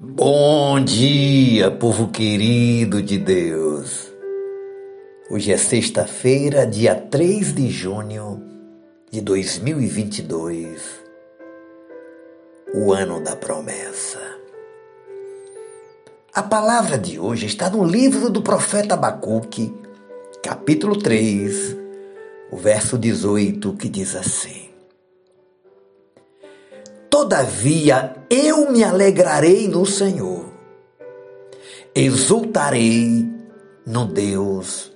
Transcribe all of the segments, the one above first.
Bom dia, povo querido de Deus. Hoje é sexta-feira, dia 3 de junho de 2022, o ano da promessa. A palavra de hoje está no livro do profeta Abacuque, capítulo 3, o verso 18, que diz assim: Todavia eu me alegrarei no Senhor, exultarei no Deus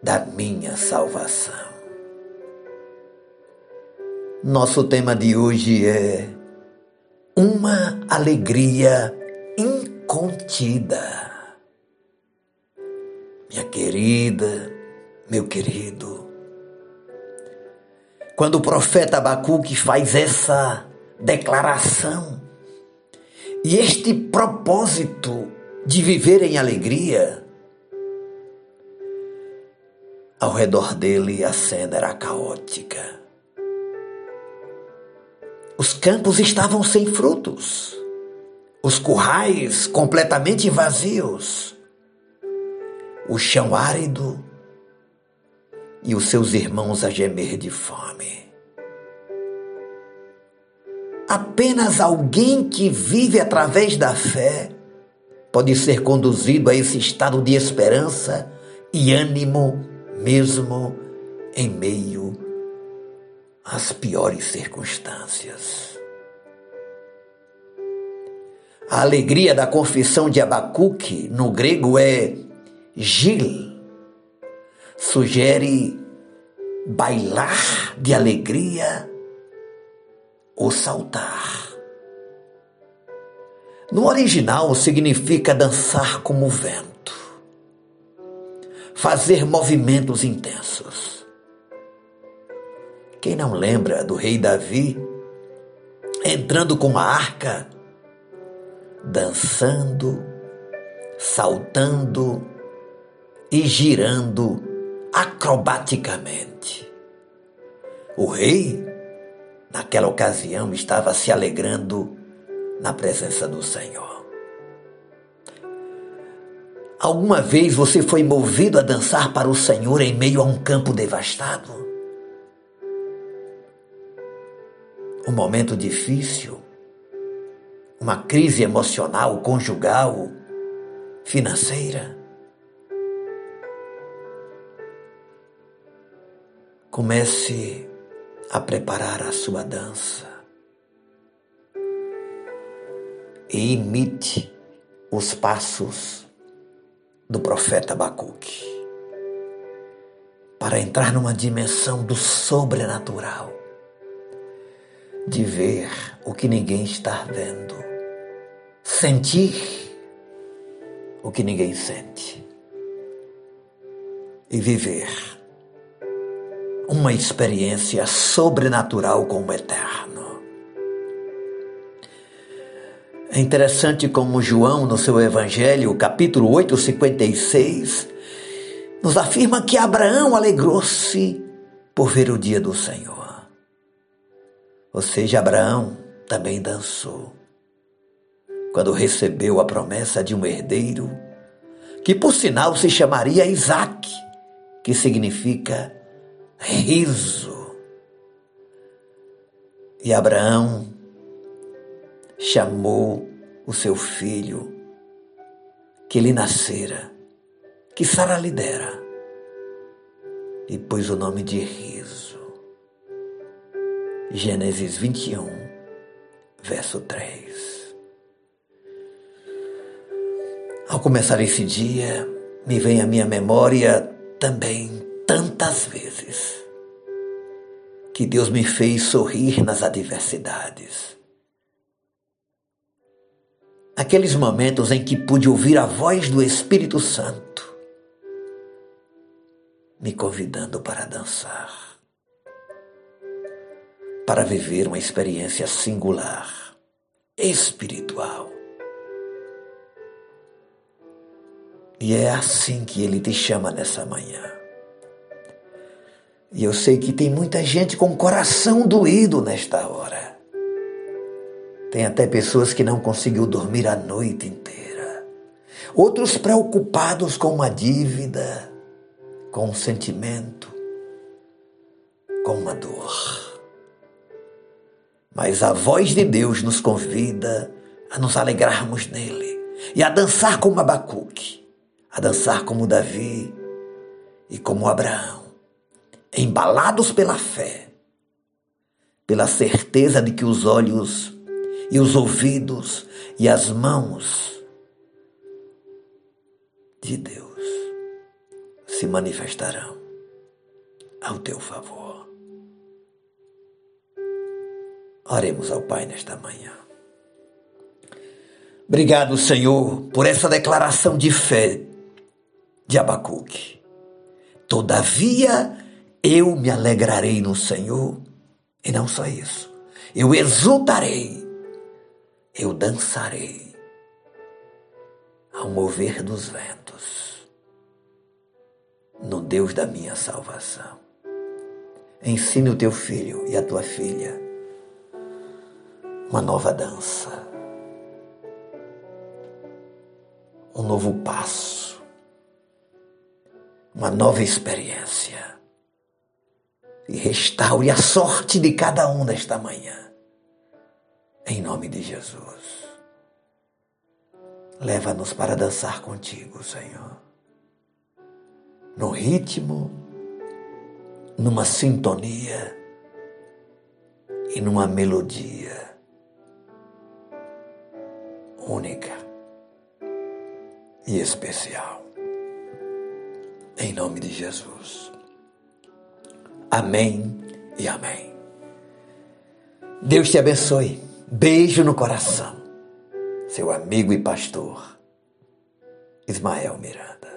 da minha salvação. Nosso tema de hoje é uma alegria incontida. Minha querida, meu querido, quando o profeta Abacuque faz essa declaração. E este propósito de viver em alegria, ao redor dele a cena era caótica. Os campos estavam sem frutos, os currais completamente vazios, o chão árido e os seus irmãos a gemer de fome. Apenas alguém que vive através da fé pode ser conduzido a esse estado de esperança e ânimo, mesmo em meio às piores circunstâncias. A alegria da confissão de Abacuque, no grego é Gil, sugere bailar de alegria ou saltar. No original significa dançar como o vento, fazer movimentos intensos. Quem não lembra do rei Davi entrando com a arca, dançando, saltando e girando acrobaticamente? O rei naquela ocasião estava se alegrando na presença do Senhor. Alguma vez você foi movido a dançar para o Senhor em meio a um campo devastado? Um momento difícil, uma crise emocional, conjugal, financeira. Comece a preparar a sua dança. E imite os passos do profeta Abacuque. Para entrar numa dimensão do sobrenatural, de ver o que ninguém está vendo, sentir o que ninguém sente. E viver uma experiência sobrenatural com o eterno. É interessante como João, no seu Evangelho, capítulo 8, 56, nos afirma que Abraão alegrou-se por ver o dia do Senhor. Ou seja, Abraão também dançou quando recebeu a promessa de um herdeiro, que por sinal se chamaria Isaac, que significa riso. E Abraão chamou o seu filho que lhe nascera, que Sara lhe dera, e pôs o nome de riso. Gênesis 21, verso 3. Ao começar esse dia, me vem à minha memória também tantas vezes que Deus me fez sorrir nas adversidades. Aqueles momentos em que pude ouvir a voz do Espírito Santo me convidando para dançar, para viver uma experiência singular, espiritual. E é assim que ele te chama nessa manhã. E eu sei que tem muita gente com o coração doído nesta hora. Tem até pessoas que não conseguiu dormir a noite inteira. Outros preocupados com uma dívida, com um sentimento, com uma dor. Mas a voz de Deus nos convida a nos alegrarmos nele e a dançar como Abacuque, a dançar como Davi e como Abraão, embalados pela fé, pela certeza de que os olhos e os ouvidos e as mãos de Deus se manifestarão ao teu favor. Oremos ao Pai nesta manhã. Obrigado, Senhor, por essa declaração de fé de Abacuque. Todavia, eu me alegrarei no Senhor, e não só isso, eu exultarei, eu dançarei ao mover dos ventos, no Deus da minha salvação. Ensine o teu filho e a tua filha uma nova dança um novo passo, uma nova experiência. E restaure a sorte de cada um nesta manhã. Em nome de Jesus. Leva-nos para dançar contigo, Senhor. No ritmo, numa sintonia e numa melodia única e especial. Em nome de Jesus. Amém e amém. Deus te abençoe. Beijo no coração. Seu amigo e pastor, Ismael Miranda.